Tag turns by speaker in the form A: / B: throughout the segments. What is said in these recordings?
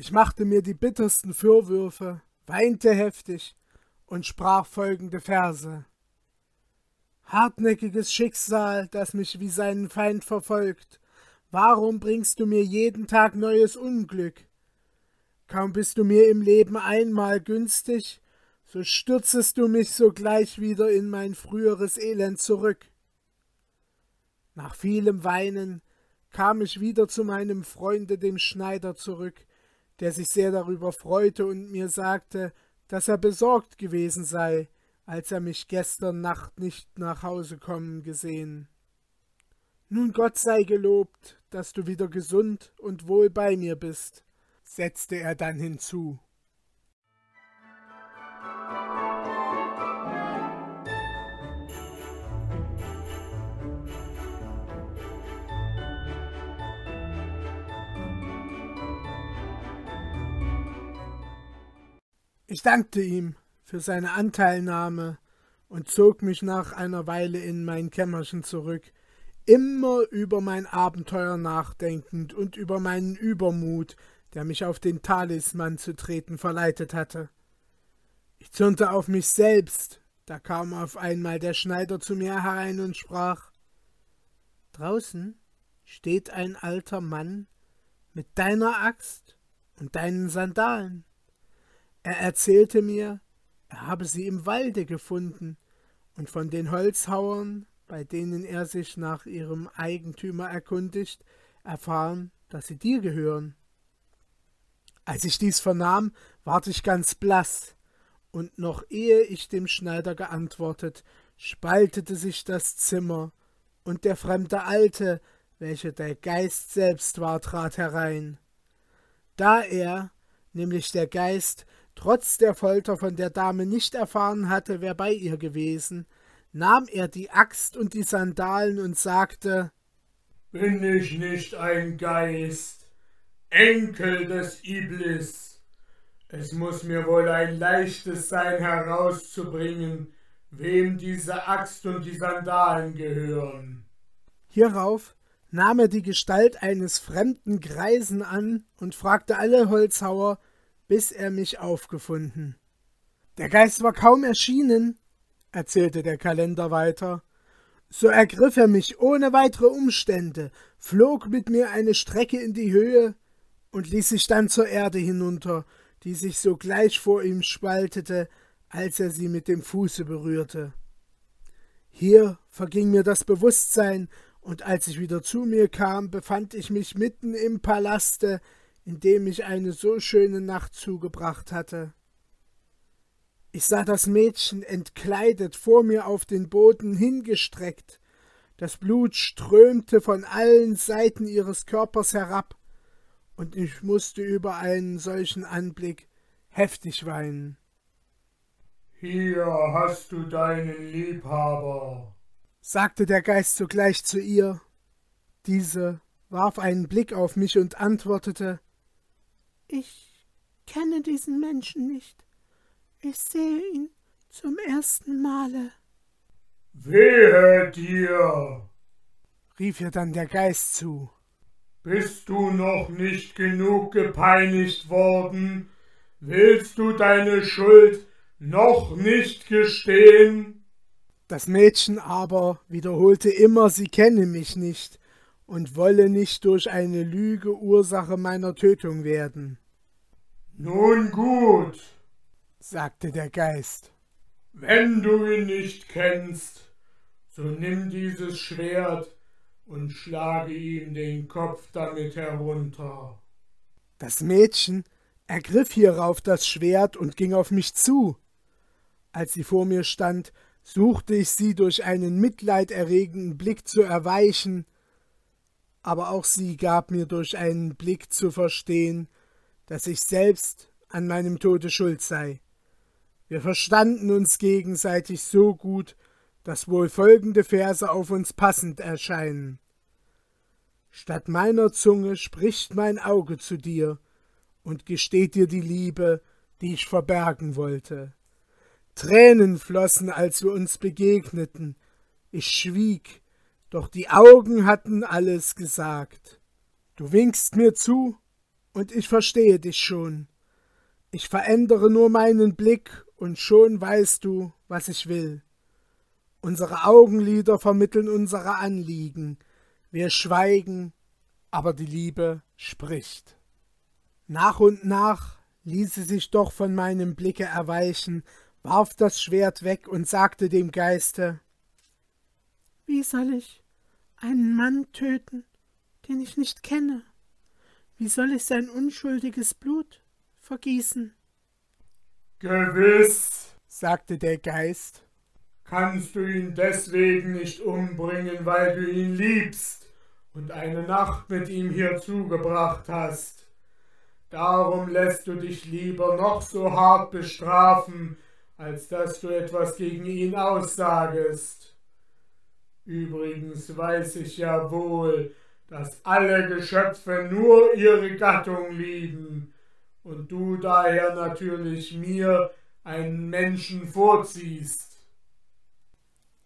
A: Ich machte mir die bittersten Vorwürfe, weinte heftig und sprach folgende Verse. Hartnäckiges Schicksal, das mich wie seinen Feind verfolgt, warum bringst du mir jeden Tag neues Unglück? Kaum bist du mir im Leben einmal günstig, so stürzest du mich sogleich wieder in mein früheres Elend zurück. Nach vielem Weinen kam ich wieder zu meinem Freunde dem Schneider zurück, der sich sehr darüber freute und mir sagte, dass er besorgt gewesen sei, als er mich gestern Nacht nicht nach Hause kommen gesehen. Nun Gott sei gelobt, dass du wieder gesund und wohl bei mir bist setzte er dann hinzu. Ich dankte ihm für seine Anteilnahme und zog mich nach einer Weile in mein Kämmerchen zurück, immer über mein Abenteuer nachdenkend und über meinen Übermut, der mich auf den Talisman zu treten verleitet hatte. Ich zürnte auf mich selbst, da kam auf einmal der Schneider zu mir herein und sprach Draußen steht ein alter Mann mit deiner Axt und deinen Sandalen. Er erzählte mir, er habe sie im Walde gefunden und von den Holzhauern, bei denen er sich nach ihrem Eigentümer erkundigt, erfahren, dass sie dir gehören. Als ich dies vernahm, ward ich ganz blass, und noch ehe ich dem Schneider geantwortet, spaltete sich das Zimmer, und der fremde Alte, welcher der Geist selbst war, trat herein. Da er, nämlich der Geist, trotz der Folter von der Dame nicht erfahren hatte, wer bei ihr gewesen, nahm er die Axt und die Sandalen und sagte
B: Bin ich nicht ein Geist? Enkel des Iblis. Es muss mir wohl ein leichtes sein herauszubringen, wem diese Axt und die Sandalen gehören.
A: Hierauf nahm er die Gestalt eines fremden Greisen an und fragte alle Holzhauer, bis er mich aufgefunden. Der Geist war kaum erschienen, erzählte der Kalender weiter, so ergriff er mich ohne weitere Umstände, flog mit mir eine Strecke in die Höhe, und ließ sich dann zur Erde hinunter, die sich sogleich vor ihm spaltete, als er sie mit dem Fuße berührte. Hier verging mir das Bewusstsein, und als ich wieder zu mir kam, befand ich mich mitten im Palaste, in dem ich eine so schöne Nacht zugebracht hatte. Ich sah das Mädchen entkleidet vor mir auf den Boden hingestreckt, das Blut strömte von allen Seiten ihres Körpers herab, und ich musste über einen solchen Anblick heftig weinen.
B: Hier hast du deinen Liebhaber,
A: sagte der Geist sogleich zu ihr. Diese warf einen Blick auf mich und antwortete Ich kenne diesen Menschen nicht. Ich sehe ihn zum ersten Male.
B: Wehe dir,
A: rief ihr dann der Geist zu.
B: Bist du noch nicht genug gepeinigt worden? Willst du deine Schuld noch nicht gestehen?
A: Das Mädchen aber wiederholte immer, sie kenne mich nicht und wolle nicht durch eine Lüge Ursache meiner Tötung werden.
B: Nun gut,
A: sagte der Geist.
B: Wenn du ihn nicht kennst, so nimm dieses Schwert und schlage ihm den Kopf damit herunter.
A: Das Mädchen ergriff hierauf das Schwert und ging auf mich zu. Als sie vor mir stand, suchte ich sie durch einen mitleiderregenden Blick zu erweichen, aber auch sie gab mir durch einen Blick zu verstehen, dass ich selbst an meinem Tode schuld sei. Wir verstanden uns gegenseitig so gut, dass wohl folgende Verse auf uns passend erscheinen. Statt meiner Zunge spricht mein Auge zu dir und gesteht dir die Liebe, die ich verbergen wollte. Tränen flossen, als wir uns begegneten. Ich schwieg, doch die Augen hatten alles gesagt. Du winkst mir zu, und ich verstehe dich schon. Ich verändere nur meinen Blick, und schon weißt du, was ich will. Unsere Augenlider vermitteln unsere Anliegen. Wir schweigen, aber die Liebe spricht. Nach und nach ließ sie sich doch von meinem Blicke erweichen, warf das Schwert weg und sagte dem Geiste Wie soll ich einen Mann töten, den ich nicht kenne? Wie soll ich sein unschuldiges Blut vergießen?
B: Gewiss,
A: sagte der Geist,
B: kannst du ihn deswegen nicht umbringen, weil du ihn liebst und eine Nacht mit ihm hier zugebracht hast. Darum lässt du dich lieber noch so hart bestrafen, als dass du etwas gegen ihn aussagest. Übrigens weiß ich ja wohl, dass alle Geschöpfe nur ihre Gattung lieben und du daher natürlich mir einen Menschen vorziehst.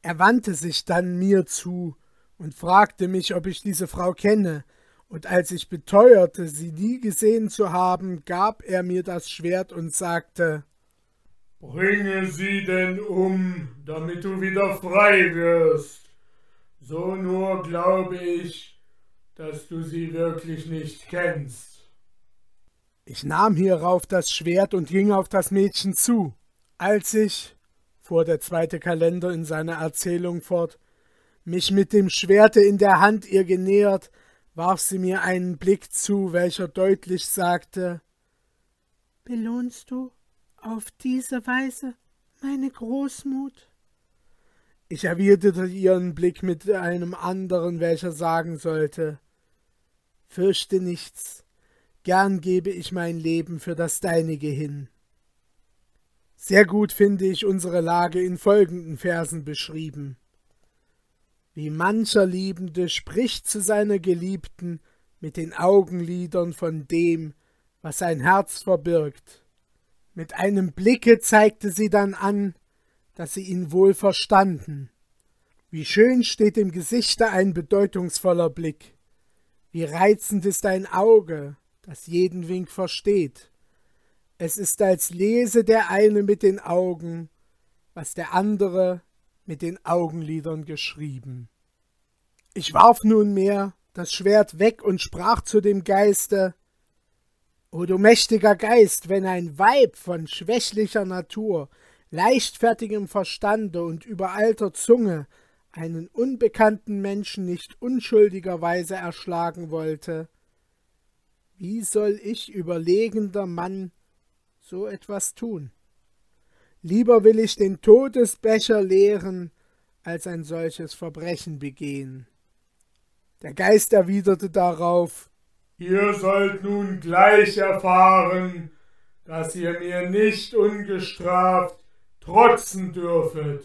A: Er wandte sich dann mir zu und fragte mich, ob ich diese Frau kenne, und als ich beteuerte, sie nie gesehen zu haben, gab er mir das Schwert und sagte
B: Bringe sie denn um, damit du wieder frei wirst. So nur glaube ich, dass du sie wirklich nicht kennst.
A: Ich nahm hierauf das Schwert und ging auf das Mädchen zu. Als ich, fuhr der zweite Kalender in seiner Erzählung fort, mich mit dem Schwerte in der Hand ihr genähert, warf sie mir einen Blick zu, welcher deutlich sagte Belohnst du auf diese Weise meine Großmut? Ich erwiderte ihren Blick mit einem anderen, welcher sagen sollte Fürchte nichts, gern gebe ich mein Leben für das deinige hin. Sehr gut finde ich unsere Lage in folgenden Versen beschrieben. Wie mancher Liebende spricht zu seiner Geliebten mit den Augenlidern von dem, was sein Herz verbirgt. Mit einem Blicke zeigte sie dann an, dass sie ihn wohl verstanden. Wie schön steht im Gesichte ein bedeutungsvoller Blick. Wie reizend ist ein Auge, das jeden Wink versteht. Es ist, als lese der eine mit den Augen, was der andere mit den Augenlidern geschrieben. Ich warf nunmehr das Schwert weg und sprach zu dem Geiste O du mächtiger Geist, wenn ein Weib von schwächlicher Natur, leichtfertigem Verstande und überalter Zunge einen unbekannten Menschen nicht unschuldigerweise erschlagen wollte, wie soll ich überlegender Mann so etwas tun? Lieber will ich den Todesbecher leeren, als ein solches Verbrechen begehen. Der Geist erwiderte darauf
B: Ihr sollt nun gleich erfahren, dass ihr mir nicht ungestraft trotzen dürfet.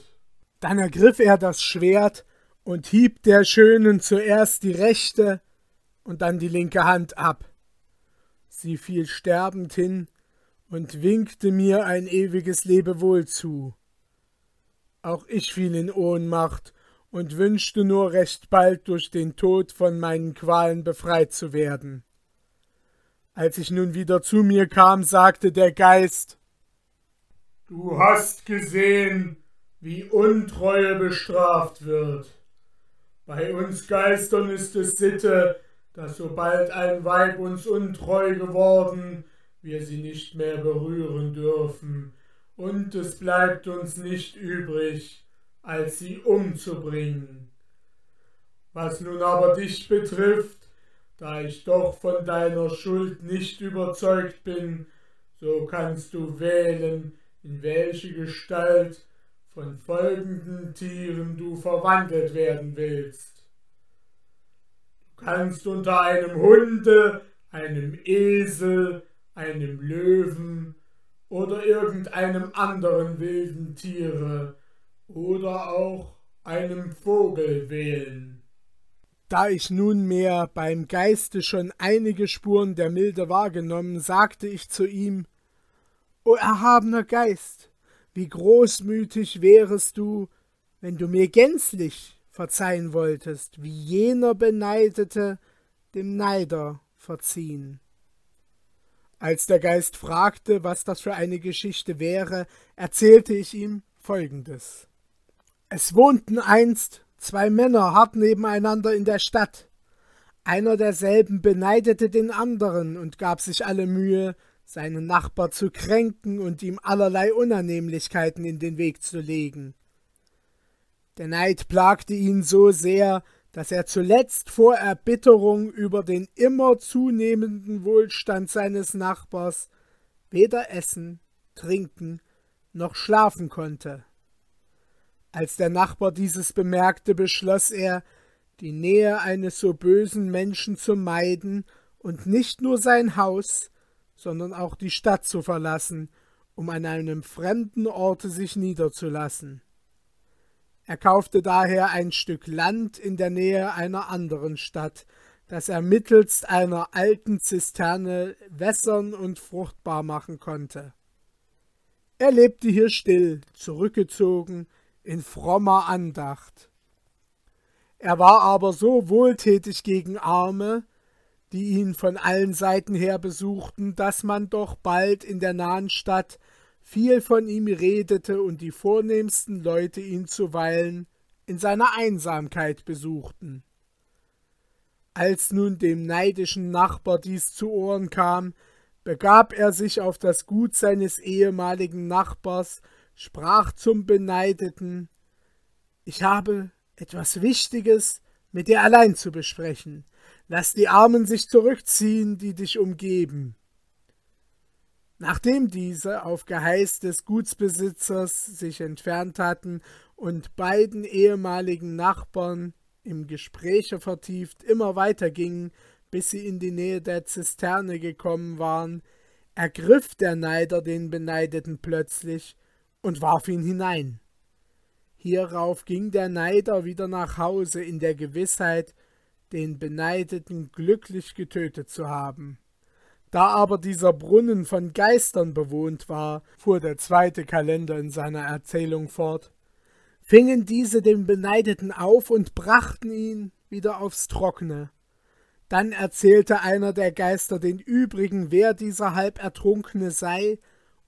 A: Dann ergriff er das Schwert und hieb der Schönen zuerst die rechte und dann die linke Hand ab. Sie fiel sterbend hin und winkte mir ein ewiges Lebewohl zu. Auch ich fiel in Ohnmacht und wünschte nur recht bald durch den Tod von meinen Qualen befreit zu werden. Als ich nun wieder zu mir kam, sagte der Geist
B: Du hast gesehen, wie Untreue bestraft wird. Bei uns Geistern ist es Sitte, dass sobald ein Weib uns untreu geworden, wir sie nicht mehr berühren dürfen, und es bleibt uns nicht übrig, als sie umzubringen. Was nun aber dich betrifft, da ich doch von deiner Schuld nicht überzeugt bin, so kannst du wählen, in welche Gestalt von folgenden Tieren du verwandelt werden willst. Du kannst unter einem Hunde, einem Esel, einem Löwen oder irgendeinem anderen wilden Tiere oder auch einem Vogel wählen.
A: Da ich nunmehr beim Geiste schon einige Spuren der Milde wahrgenommen, sagte ich zu ihm O erhabener Geist, wie großmütig wärest du, wenn du mir gänzlich verzeihen wolltest, wie jener Beneidete dem Neider verziehen. Als der Geist fragte, was das für eine Geschichte wäre, erzählte ich ihm Folgendes. Es wohnten einst zwei Männer hart nebeneinander in der Stadt. Einer derselben beneidete den anderen und gab sich alle Mühe, seinen Nachbar zu kränken und ihm allerlei Unannehmlichkeiten in den Weg zu legen. Der Neid plagte ihn so sehr, dass er zuletzt vor Erbitterung über den immer zunehmenden Wohlstand seines Nachbars weder essen, trinken noch schlafen konnte. Als der Nachbar dieses bemerkte, beschloss er, die Nähe eines so bösen Menschen zu meiden und nicht nur sein Haus, sondern auch die Stadt zu verlassen, um an einem fremden Orte sich niederzulassen. Er kaufte daher ein Stück Land in der Nähe einer anderen Stadt, das er mittelst einer alten Zisterne wässern und fruchtbar machen konnte. Er lebte hier still, zurückgezogen, in frommer Andacht. Er war aber so wohltätig gegen Arme, die ihn von allen Seiten her besuchten, dass man doch bald in der nahen Stadt viel von ihm redete und die vornehmsten Leute ihn zuweilen in seiner Einsamkeit besuchten. Als nun dem neidischen Nachbar dies zu Ohren kam, begab er sich auf das Gut seines ehemaligen Nachbars, sprach zum Beneideten Ich habe etwas Wichtiges mit dir allein zu besprechen. Lass die Armen sich zurückziehen, die dich umgeben. Nachdem diese auf Geheiß des Gutsbesitzers sich entfernt hatten und beiden ehemaligen Nachbarn im Gespräche vertieft immer weiter gingen, bis sie in die Nähe der Zisterne gekommen waren, ergriff der Neider den Beneideten plötzlich und warf ihn hinein. Hierauf ging der Neider wieder nach Hause in der Gewissheit, den Beneideten glücklich getötet zu haben. Da aber dieser Brunnen von Geistern bewohnt war, fuhr der zweite Kalender in seiner Erzählung fort, fingen diese den Beneideten auf und brachten ihn wieder aufs Trockene. Dann erzählte einer der Geister den übrigen, wer dieser Halbertrunkene sei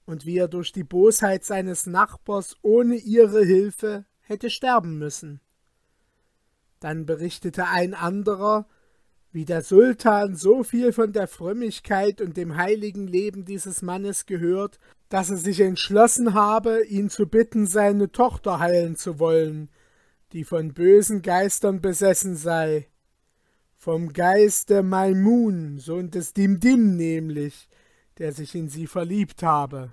A: und wie er durch die Bosheit seines Nachbars ohne ihre Hilfe hätte sterben müssen. Dann berichtete ein anderer, wie der Sultan so viel von der Frömmigkeit und dem heiligen Leben dieses Mannes gehört, dass er sich entschlossen habe, ihn zu bitten, seine Tochter heilen zu wollen, die von bösen Geistern besessen sei. Vom Geiste Maimun, Sohn des Dimdim nämlich, der sich in sie verliebt habe.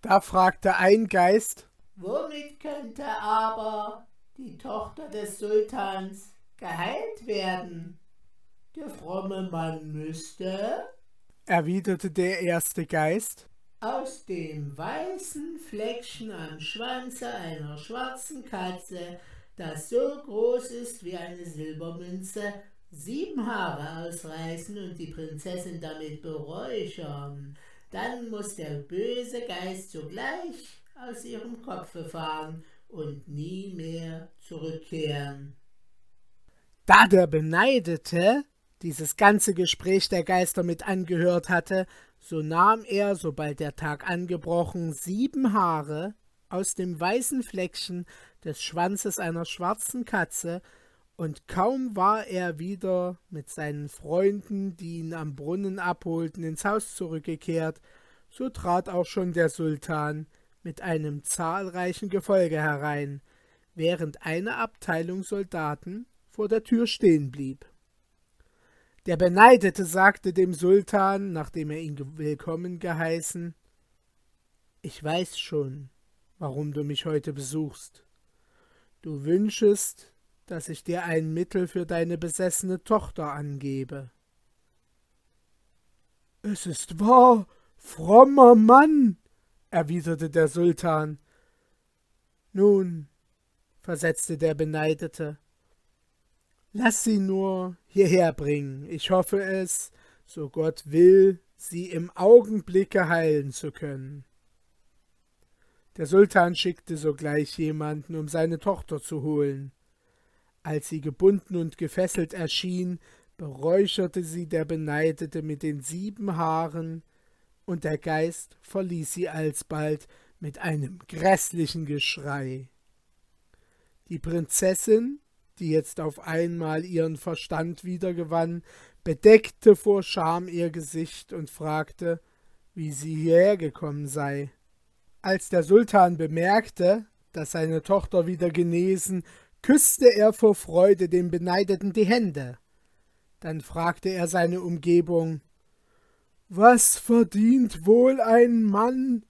A: Da fragte ein Geist,
C: Womit könnte aber die Tochter des Sultans geheilt werden? Der fromme Mann müsste,
A: erwiderte der erste Geist,
C: aus dem weißen Fleckchen am Schwanze einer schwarzen Katze, das so groß ist wie eine Silbermünze, sieben Haare ausreißen und die Prinzessin damit beräuchern. Dann muss der böse Geist sogleich aus ihrem Kopfe fahren und nie mehr zurückkehren.
A: Da der Beneidete dieses ganze Gespräch der Geister mit angehört hatte, so nahm er, sobald der Tag angebrochen, sieben Haare aus dem weißen Fleckchen des Schwanzes einer schwarzen Katze, und kaum war er wieder mit seinen Freunden, die ihn am Brunnen abholten, ins Haus zurückgekehrt, so trat auch schon der Sultan mit einem zahlreichen Gefolge herein, während eine Abteilung Soldaten vor der Tür stehen blieb. Der Beneidete sagte dem Sultan, nachdem er ihn willkommen geheißen, Ich weiß schon, warum du mich heute besuchst. Du wünschest, dass ich dir ein Mittel für deine besessene Tochter angebe. Es ist wahr, frommer Mann, erwiderte der Sultan. Nun, versetzte der Beneidete, lass sie nur hierher bringen. Ich hoffe es, so Gott will, sie im Augenblicke heilen zu können. Der Sultan schickte sogleich jemanden, um seine Tochter zu holen. Als sie gebunden und gefesselt erschien, beräucherte sie der Beneidete mit den sieben Haaren, und der Geist verließ sie alsbald mit einem grässlichen Geschrei. Die Prinzessin, die jetzt auf einmal ihren Verstand wiedergewann, bedeckte vor Scham ihr Gesicht und fragte, wie sie hierher gekommen sei. Als der Sultan bemerkte, dass seine Tochter wieder genesen, küsste er vor Freude dem Beneideten die Hände. Dann fragte er seine Umgebung Was verdient wohl ein Mann,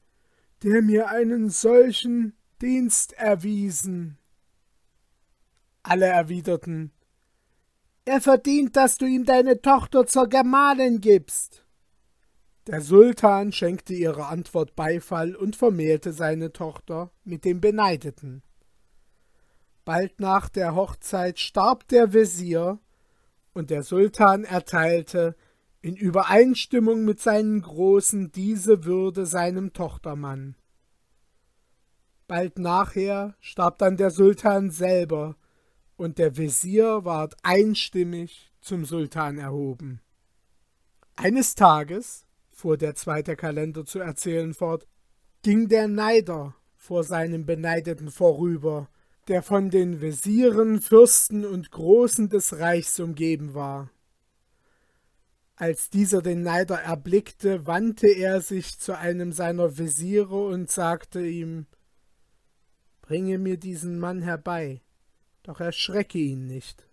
A: der mir einen solchen Dienst erwiesen? Alle erwiderten Er verdient, dass du ihm deine Tochter zur Gemahlin gibst. Der Sultan schenkte ihrer Antwort Beifall und vermählte seine Tochter mit dem Beneideten. Bald nach der Hochzeit starb der Wesir, und der Sultan erteilte in Übereinstimmung mit seinen Großen diese Würde seinem Tochtermann. Bald nachher starb dann der Sultan selber, und der Wesir ward einstimmig zum Sultan erhoben. Eines Tages fuhr der zweite Kalender zu erzählen fort, ging der Neider vor seinem Beneideten vorüber, der von den Wesiren, Fürsten und Großen des Reichs umgeben war. Als dieser den Neider erblickte, wandte er sich zu einem seiner Wesire und sagte ihm Bringe mir diesen Mann herbei, doch erschrecke ihn nicht.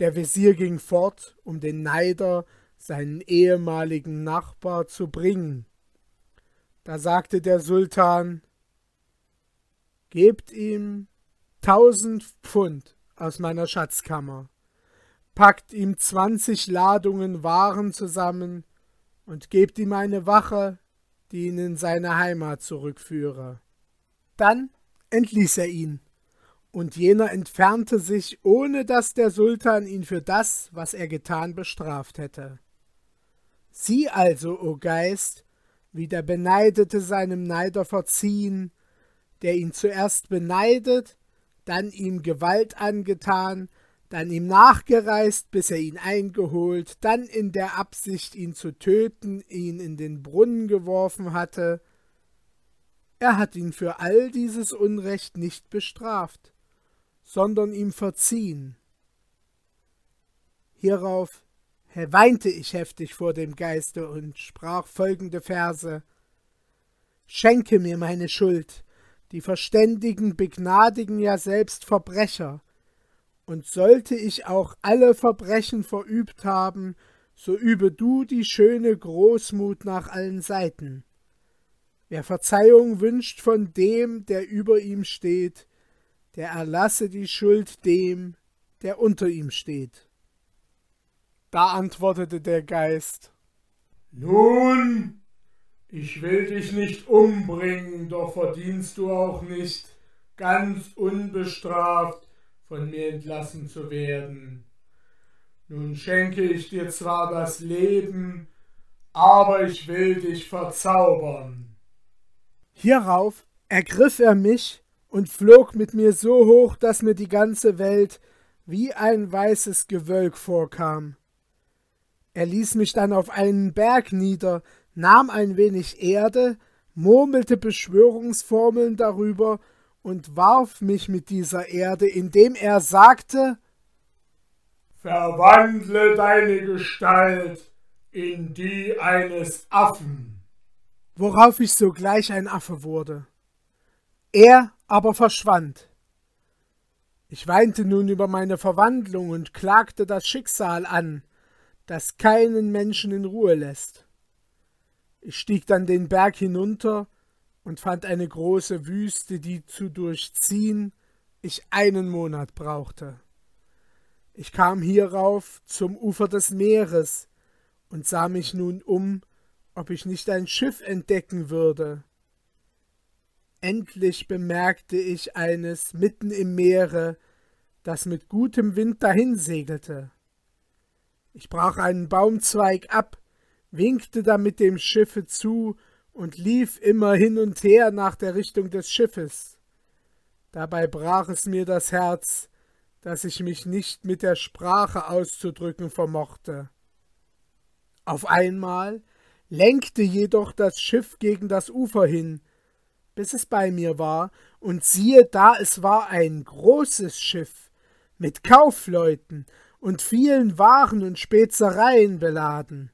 A: Der Wesir ging fort, um den Neider seinen ehemaligen Nachbar zu bringen. Da sagte der Sultan Gebt ihm tausend Pfund aus meiner Schatzkammer, packt ihm zwanzig Ladungen Waren zusammen und gebt ihm eine Wache, die ihn in seine Heimat zurückführe. Dann entließ er ihn, und jener entfernte sich, ohne dass der Sultan ihn für das, was er getan, bestraft hätte. Sieh also, o Geist, wie der Beneidete seinem Neider verziehen, der ihn zuerst beneidet, dann ihm Gewalt angetan, dann ihm nachgereist, bis er ihn eingeholt, dann in der Absicht, ihn zu töten, ihn in den Brunnen geworfen hatte. Er hat ihn für all dieses Unrecht nicht bestraft, sondern ihm verziehen. Hierauf weinte ich heftig vor dem Geiste und sprach folgende Verse Schenke mir meine Schuld, die Verständigen begnadigen ja selbst Verbrecher, und sollte ich auch alle Verbrechen verübt haben, so übe du die schöne Großmut nach allen Seiten. Wer Verzeihung wünscht von dem, der über ihm steht, der erlasse die Schuld dem, der unter ihm steht. Da antwortete der Geist
B: Nun, ich will dich nicht umbringen, doch verdienst du auch nicht, ganz unbestraft von mir entlassen zu werden. Nun schenke ich dir zwar das Leben, aber ich will dich verzaubern.
A: Hierauf ergriff er mich und flog mit mir so hoch, dass mir die ganze Welt wie ein weißes Gewölk vorkam. Er ließ mich dann auf einen Berg nieder, nahm ein wenig Erde, murmelte Beschwörungsformeln darüber und warf mich mit dieser Erde, indem er sagte
B: Verwandle deine Gestalt in die eines Affen.
A: Worauf ich sogleich ein Affe wurde. Er aber verschwand. Ich weinte nun über meine Verwandlung und klagte das Schicksal an, das keinen Menschen in Ruhe lässt. Ich stieg dann den Berg hinunter und fand eine große Wüste, die zu durchziehen ich einen Monat brauchte. Ich kam hierauf zum Ufer des Meeres und sah mich nun um, ob ich nicht ein Schiff entdecken würde. Endlich bemerkte ich eines mitten im Meere, das mit gutem Wind dahinsegelte. Ich brach einen Baumzweig ab, winkte damit dem Schiffe zu und lief immer hin und her nach der Richtung des Schiffes. Dabei brach es mir das Herz, dass ich mich nicht mit der Sprache auszudrücken vermochte. Auf einmal lenkte jedoch das Schiff gegen das Ufer hin, bis es bei mir war, und siehe da, es war ein großes Schiff mit Kaufleuten und vielen Waren und Spezereien beladen.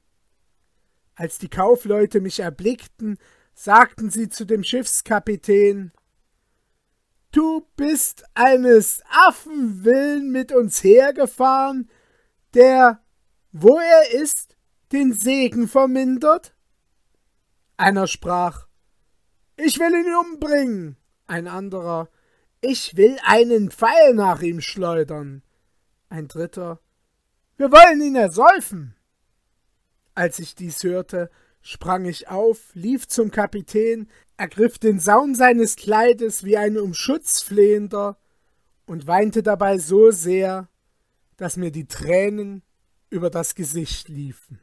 A: Als die Kaufleute mich erblickten, sagten sie zu dem Schiffskapitän Du bist eines Affen willen mit uns hergefahren, der, wo er ist, den Segen vermindert? Einer sprach Ich will ihn umbringen. Ein anderer Ich will einen Pfeil nach ihm schleudern. Ein dritter Wir wollen ihn ersäufen. Als ich dies hörte, sprang ich auf, lief zum Kapitän, ergriff den Saum seines Kleides wie ein um Schutz flehender und weinte dabei so sehr, dass mir die Tränen über das Gesicht liefen.